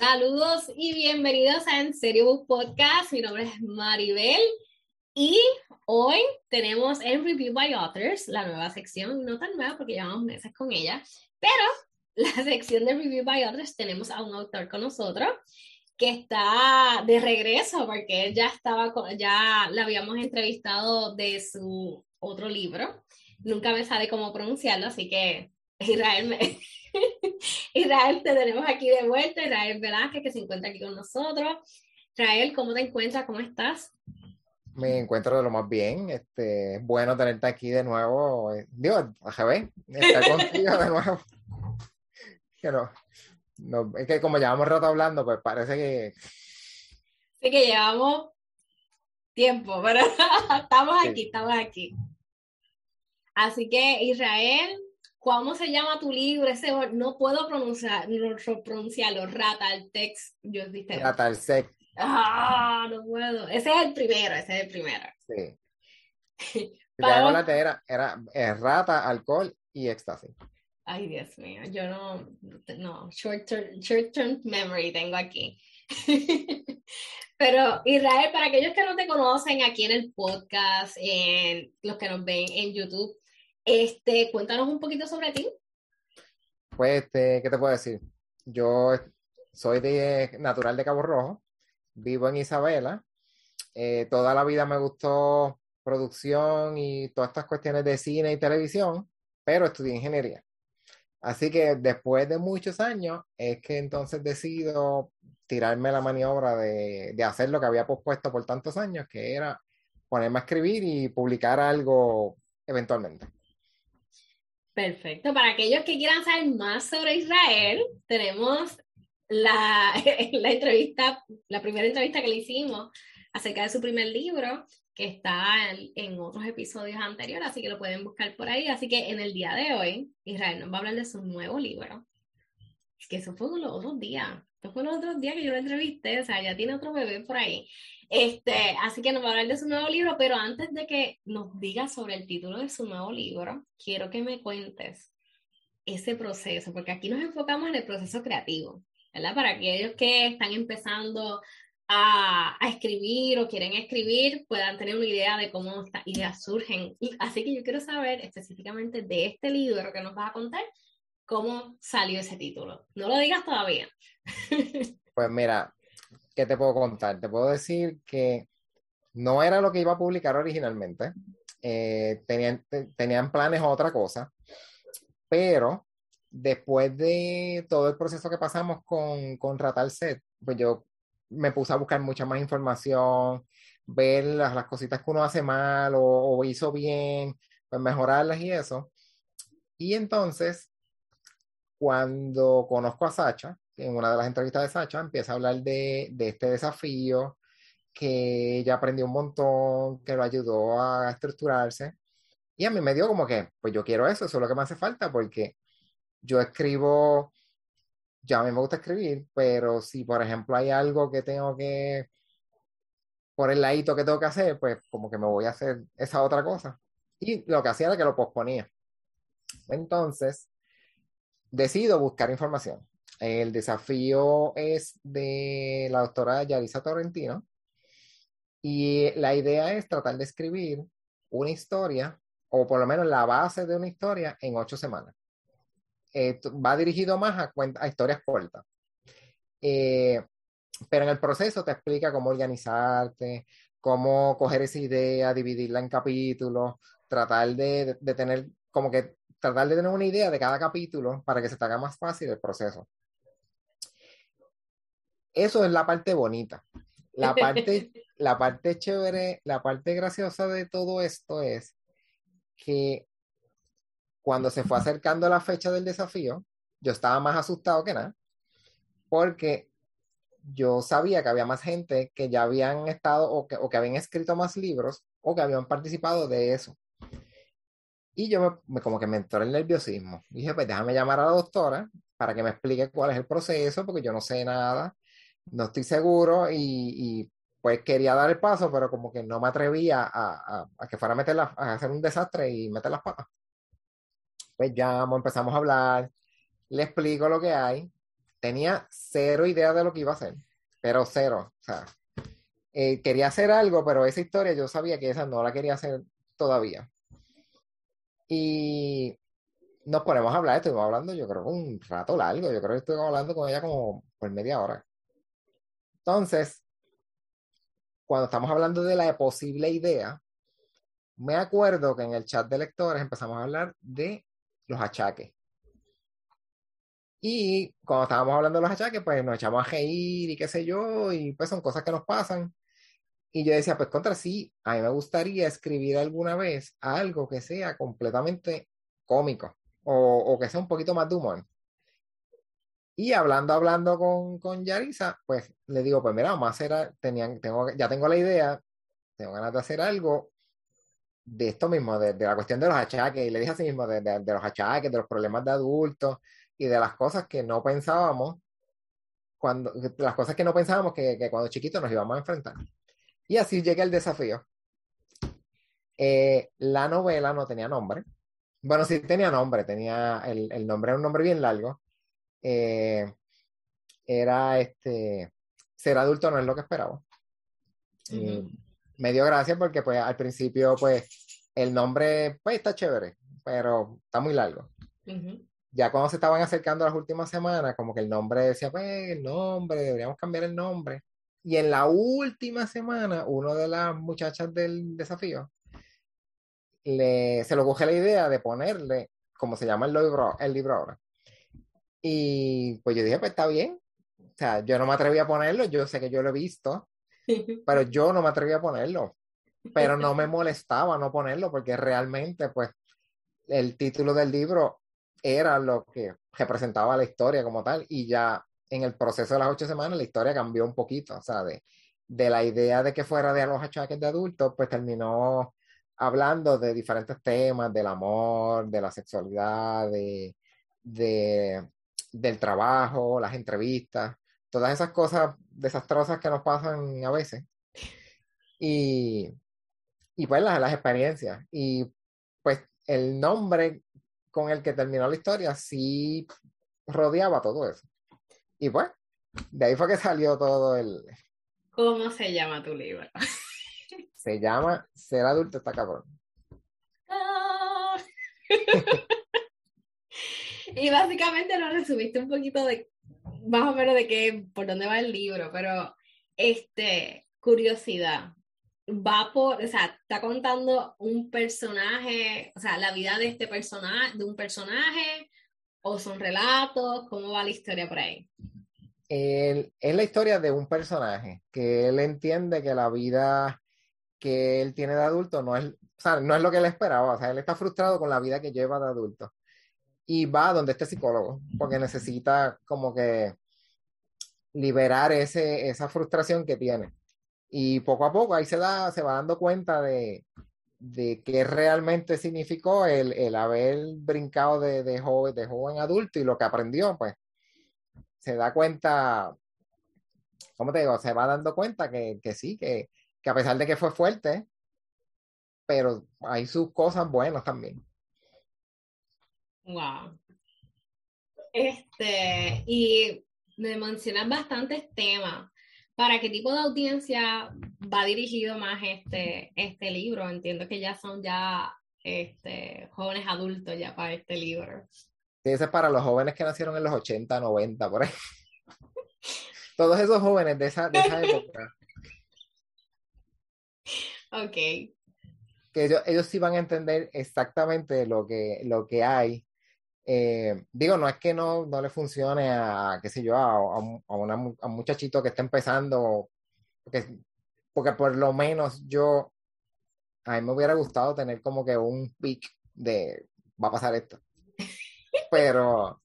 Saludos y bienvenidos a En Serio Book Podcast. Mi nombre es Maribel y hoy tenemos en Review by Authors, la nueva sección, no tan nueva porque llevamos meses con ella, pero la sección de Review by Authors tenemos a un autor con nosotros que está de regreso porque ya estaba, ya la habíamos entrevistado de su otro libro. Nunca me sabe cómo pronunciarlo, así que Israel me, Israel, te tenemos aquí de vuelta, Israel Velázquez, que se encuentra aquí con nosotros. Israel, ¿cómo te encuentras? ¿Cómo estás? Me encuentro de lo más bien. Este, es bueno tenerte aquí de nuevo. Dios, AGB, estar contigo de nuevo. Que no, es que como llevamos rato hablando, pues parece que. Sí, que llevamos tiempo, pero estamos aquí, estamos aquí. Así que, Israel, ¿Cómo se llama tu libro? Ese no puedo pronunciar, no, pronunciarlo. Rataltex. Yo dije. Rataltex. Ah, no puedo. Ese es el primero, ese es el primero. Sí. Para... era, era eh, rata, alcohol y éxtasis. Ay, Dios mío, yo no, no, short term, short term memory tengo aquí. Pero Israel, para aquellos que no te conocen aquí en el podcast, en los que nos ven en YouTube, este, cuéntanos un poquito sobre ti. Pues, este, ¿qué te puedo decir? Yo soy de, natural de Cabo Rojo, vivo en Isabela. Eh, toda la vida me gustó producción y todas estas cuestiones de cine y televisión, pero estudié ingeniería. Así que después de muchos años es que entonces decido tirarme la maniobra de, de hacer lo que había pospuesto por tantos años, que era ponerme a escribir y publicar algo eventualmente. Perfecto. Para aquellos que quieran saber más sobre Israel, tenemos la, entrevista, la primera entrevista que le hicimos acerca de su primer libro, que está en, en, otros episodios anteriores, así que lo pueden buscar por ahí. Así que en el día de hoy, Israel nos va a hablar de su nuevo libro. Es que eso fue los otros días. Eso fue los otros días que yo lo entrevisté, o sea, ya tiene otro bebé por ahí. Este, así que nos va a hablar de su nuevo libro, pero antes de que nos diga sobre el título de su nuevo libro, quiero que me cuentes ese proceso, porque aquí nos enfocamos en el proceso creativo, ¿verdad? Para aquellos que están empezando a, a, escribir o quieren escribir, puedan tener una idea de cómo estas ideas surgen. así que yo quiero saber específicamente de este libro que nos vas a contar, cómo salió ese título. No lo digas todavía. Pues mira, ¿qué te puedo contar? Te puedo decir que no era lo que iba a publicar originalmente. Eh, tenían, tenían planes otra cosa, pero después de todo el proceso que pasamos con, con Set, pues yo me puse a buscar mucha más información, ver las, las cositas que uno hace mal o, o, hizo bien, pues mejorarlas y eso. Y entonces, cuando conozco a Sacha, en una de las entrevistas de Sacha, empieza a hablar de, de este desafío, que ella aprendió un montón, que lo ayudó a estructurarse. Y a mí me dio como que, pues yo quiero eso, eso es lo que me hace falta, porque yo escribo, ya a mí me gusta escribir, pero si por ejemplo hay algo que tengo que, por el ladito que tengo que hacer, pues como que me voy a hacer esa otra cosa. Y lo que hacía era que lo posponía. Entonces, decido buscar información. El desafío es de la doctora Yarisa Torrentino y la idea es tratar de escribir una historia, o por lo menos la base de una historia, en ocho semanas. Va dirigido más a, a historias cortas. Eh, pero en el proceso te explica cómo organizarte, cómo coger esa idea, dividirla en capítulos, tratar de, de, tener, como que tratar de tener una idea de cada capítulo para que se te haga más fácil el proceso. Eso es la parte bonita. La parte, la parte chévere, la parte graciosa de todo esto es que cuando se fue acercando la fecha del desafío, yo estaba más asustado que nada, porque yo sabía que había más gente que ya habían estado o que, o que habían escrito más libros o que habían participado de eso. Y yo me, como que me entró el nerviosismo. dije, pues déjame llamar a la doctora para que me explique cuál es el proceso, porque yo no sé nada, no estoy seguro y, y pues quería dar el paso, pero como que no me atrevía a, a, que fuera a, meter a hacer un desastre y meter las patas. Pues llamo, empezamos a hablar, le explico lo que hay. Tenía cero idea de lo que iba a hacer, pero cero. O sea, eh, quería hacer algo, pero esa historia yo sabía que esa no la quería hacer todavía. Y nos ponemos a hablar, estuvimos hablando yo creo un rato largo, yo creo que estuvimos hablando con ella como por media hora. Entonces, cuando estamos hablando de la posible idea, me acuerdo que en el chat de lectores empezamos a hablar de los achaques. Y cuando estábamos hablando de los achaques, pues nos echamos a reír y qué sé yo, y pues son cosas que nos pasan. Y yo decía, pues contra sí, a mí me gustaría escribir alguna vez algo que sea completamente cómico o, que sea un poquito más de humor. Y hablando, hablando con, con Yarisa, pues le digo, pues mira, vamos a hacer, tenían, tengo, ya tengo la idea, tengo ganas de hacer algo de esto mismo, de, la cuestión de los achaques, y le dije así mismo, de, de, los achaques, de los problemas de adultos y de las cosas que no pensábamos, cuando, las cosas que no pensábamos que, que cuando chiquitos nos íbamos a enfrentar. Y así llega el desafío. Eh, la novela no tenía nombre. Bueno, sí tenía nombre, tenía el, el nombre era un nombre bien largo. Eh, era este, ser adulto no es lo que esperaba. me dio gracia porque pues al principio pues el nombre pues está chévere, pero está muy largo. Ya cuando se estaban acercando las últimas semanas, como que el nombre decía, pues el nombre, deberíamos cambiar el nombre. Y en la última semana, una de las muchachas del desafío le, se le coge la idea de ponerle, como se llama el libro, el libro ahora. Y pues yo dije, pues está bien. O sea, yo no me atreví a ponerlo, yo sé que yo lo he visto, pero yo no me atreví a ponerlo. Pero no me molestaba no ponerlo porque realmente, pues, el título del libro era lo que representaba la historia como tal y ya en el proceso de las ocho semanas la historia cambió un poquito, o sea, de, de la idea de que fuera de los achaques de adultos, pues terminó hablando de diferentes temas, del amor, de la sexualidad, de, de, del trabajo, las entrevistas, todas esas cosas desastrosas que nos pasan a veces. Y, y pues las, las experiencias. Y pues el nombre con el que terminó la historia sí rodeaba todo eso. Y pues, de ahí fue que salió todo el... ¿Cómo se llama tu libro? se llama Ser adulto está cabrón. Ah. y básicamente lo resumiste un poquito de más o menos de qué, por dónde va el libro, pero este, curiosidad. Va por, o sea, está contando un personaje, o sea, la vida de este personaje, de un personaje, o son relatos, ¿cómo va la historia por ahí? es la historia de un personaje que él entiende que la vida que él tiene de adulto no es, no es lo que él esperaba, o sea, él está frustrado con la vida que lleva de adulto y va donde este psicólogo porque necesita como que liberar ese, esa frustración que tiene. Y poco a poco ahí se, da, se va dando cuenta de, de qué realmente significó el, el haber brincado de, de, joven, de joven adulto y lo que aprendió, pues se da cuenta, ¿cómo te digo? Se va dando cuenta que, que sí, que, que, a pesar de que fue fuerte, pero hay sus cosas buenas también. Wow. Este, y me mencionan bastantes temas. ¿Para qué tipo de audiencia va dirigido más este, este libro? Entiendo que ya son ya este, jóvenes adultos ya para este libro. Sí, ese es para los jóvenes que nacieron en los 80, 90, por ahí. Todos esos jóvenes de esa, de esa época. Ok. Que ellos, ellos sí van a entender exactamente lo que, lo que hay. Eh, digo, no es que no, no le funcione a, qué sé yo, a, a, una, a un muchachito que está empezando, porque, porque por lo menos yo, a mí me hubiera gustado tener como que un pic de, va a pasar esto pero,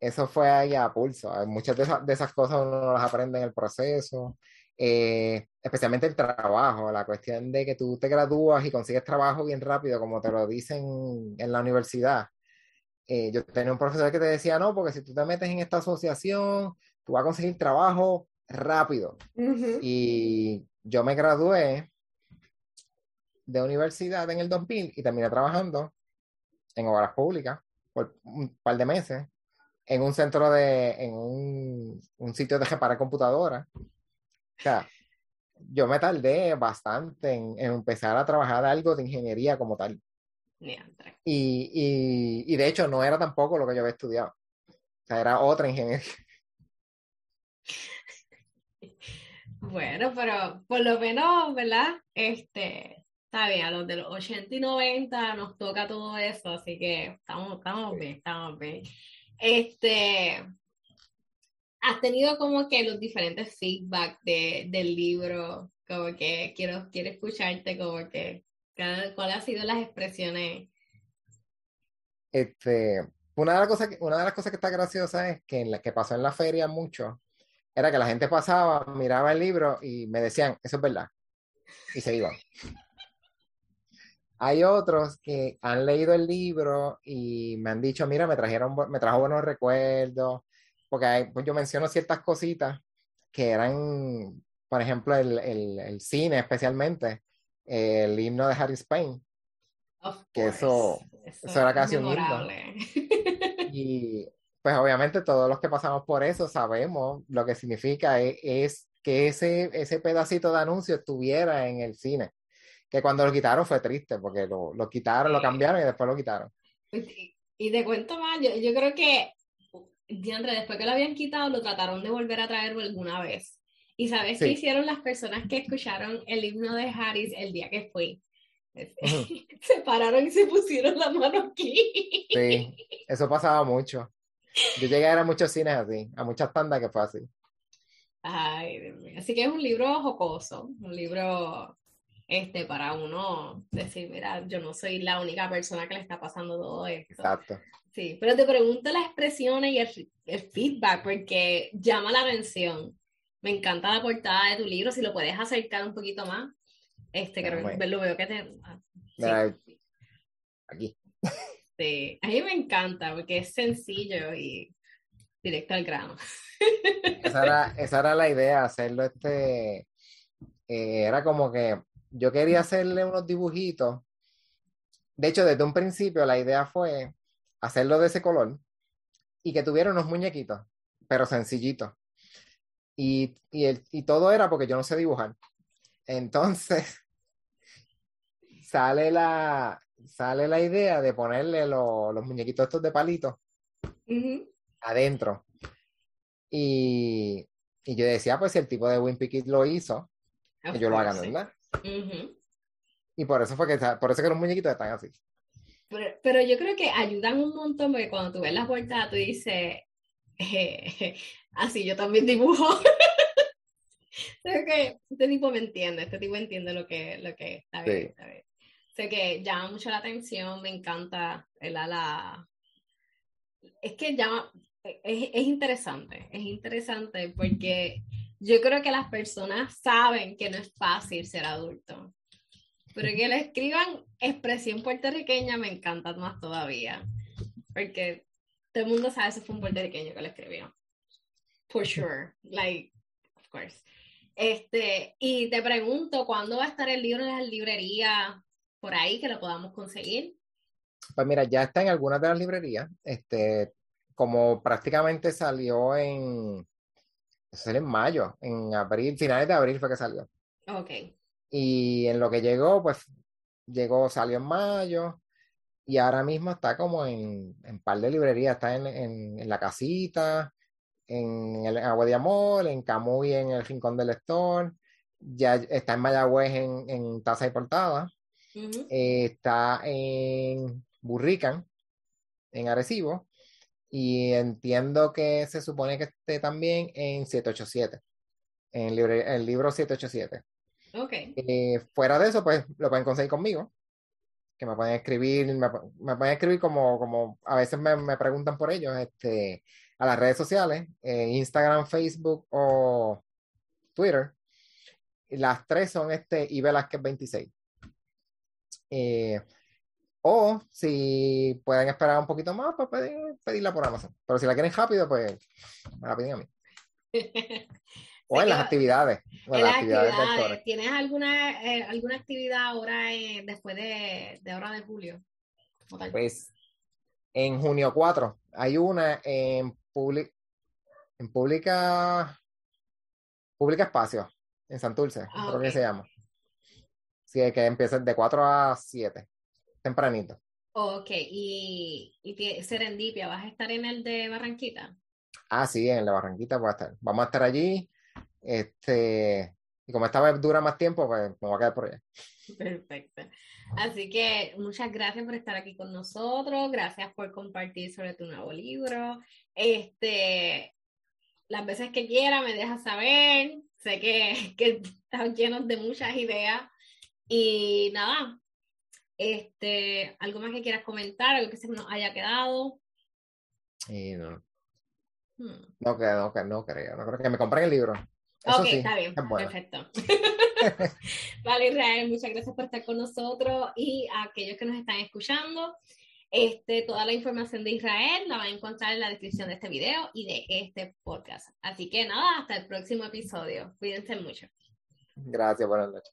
eso fue ahí a pulso. Muchas de, esas cosas uno las aprende en el proceso, eh, especialmente el trabajo, la cuestión de que tú te gradúas y consigues trabajo bien rápido, como te lo dicen en la universidad. Eh, yo tenía un profesor que te decía, no, porque si tú te metes en esta asociación, tú vas a conseguir trabajo rápido. Y yo me gradué de universidad en el 2000 y terminé trabajando en obras públicas por un par de meses en un centro de, en un, un sitio de reparar computadoras. O sea, yo me tardé bastante en, empezar a trabajar algo de ingeniería como tal. Y, y, y, de hecho no era tampoco lo que yo había estudiado. O sea, era otra ingeniería. Bueno, pero por lo menos, ¿verdad? Este, está bien, a los de los 80 y 90 nos toca todo eso, así que estamos, estamos bien, estamos bien. Este, has tenido como que los diferentes feedback de, del libro, como que quiero, quiero escucharte, como que, ¿cuáles han sido las expresiones? Este, una de las cosas que, una de las cosas que está graciosa es que en la que pasó en la feria mucho, era que la gente pasaba, miraba el libro y me decían, eso es verdad, y se iban. Hay otros que han leído el libro y me han dicho, mira, me trajeron, me trajo buenos recuerdos, porque pues yo menciono ciertas cositas que eran, por ejemplo, el, el, cine especialmente, el himno de Harry Spain, que eso, eso, era casi un himno. Y pues obviamente todos los que pasamos por eso sabemos lo que significa e, es, que ese, ese pedacito de anuncio estuviera en el cine que cuando lo quitaron fue triste, porque lo, lo quitaron, lo cambiaron y después lo quitaron. Y, te cuento más, yo, yo creo que, después que lo habían quitado, lo trataron de volver a traer alguna vez. ¿Y sabes qué hicieron las personas que escucharon el himno de Harris el día que fui? se pararon y se pusieron la mano aquí. Sí, eso pasaba mucho. Yo llegué a ir a muchos cines así, a muchas tandas que fue así. Ay, Dios mío. Así que es un libro jocoso, un libro este, para uno decir, mira, yo no soy la única persona que le está pasando todo esto. Exacto. Sí, pero te pregunto las expresiones y el, feedback porque llama la atención. Me encanta la portada de tu libro, si lo puedes acercar un poquito más. Este, creo que lo veo que te... Ah, aquí. Sí, a mí me encanta porque es sencillo y directo al grano. Esa era, esa era la idea, hacerlo este... Eh, era como que yo quería hacerle unos dibujitos. De hecho, desde un principio la idea fue hacerlo de ese color y que tuviera unos muñequitos, pero sencillitos. Y, y, todo era porque yo no sé dibujar. Entonces, sale la, sale la idea de ponerle los muñequitos estos de palito adentro. Y, y, yo decía, pues si el tipo de Wimpy Kid lo hizo, que yo lo haga, ¿verdad? Y por eso fue que, por eso que los muñequitos están así. Pero, yo creo que ayudan un montón porque cuando tú ves las vueltas, tú dices, así yo también dibujo. Creo que este tipo me entiende, este tipo entiende lo que, lo que está bien. Sé que llama mucho la atención, me encanta el ala. Es que llama, es, es interesante, es interesante porque yo creo que las personas saben que no es fácil ser adulto. Pero que le escriban expresión puertorriqueña me encanta más todavía. Porque todo el mundo sabe que fue un puertorriqueño que lo escribió. For sure. Like, of course. Este, y te pregunto, ¿cuándo va a estar el libro en las librerías por ahí que lo podamos conseguir? Pues mira, ya está en algunas de las librerías. Este, como prácticamente salió en, salió en mayo, en abril, finales de abril fue que salió. Ok. Y en lo que llegó, pues llegó, salió en mayo y ahora mismo está como en un par de librerías, está en, en, La Casita, en, el, Agua de Amor, en Camuy, en el Rincón del Lector, ya está en Mayagüez en, en Taza y Portada, eh, está en Burrican, en Arecibo, y entiendo que se supone que esté también en 787, en el, libro 787. Ok. Eh, fuera de eso, pues lo pueden conseguir conmigo, que me pueden escribir, me, pueden escribir como, como a veces me, preguntan por ellos, este, a las redes sociales, Instagram, Facebook o Twitter. Las tres son este y Velázquez 26. Eh, o si pueden esperar un poquito más, pues pedirla por Amazon. Pero si la quieren rápido, pues me la piden a mí. o en las actividades. ¿Tienes alguna, eh, alguna actividad ahora eh, después de, de hora de julio? Pues en junio 4 hay una en, en Pública Pública Espacio, en Santurce, ah, creo que se llama. Sí, que empieza de 4 a 7, tempranito. Ok, y, y Serendipia, ¿vas a estar en el de Barranquita? Ah, sí, en de Barranquita voy a estar. Vamos a estar allí. Este, y como esta vez dura más tiempo, pues me voy a quedar por allá. Perfecto. Así que muchas gracias por estar aquí con nosotros, gracias por compartir sobre tu nuevo libro. Este, las veces que quiera me dejas saber, sé que, que están llenos de muchas ideas y nada, este, algo más que quieras comentar, algo que se nos haya quedado. Sí, no. Hmm. No, no, no creo, no creo que me compren el libro. Ok, está bien, perfecto. vale, Israel, muchas gracias por estar con nosotros y a aquellos que nos están escuchando. Este, toda la información de Israel la van a encontrar en la descripción de este video y de este podcast. Así que nada, hasta el próximo episodio. Cuídense mucho. Gracias, buenas noches.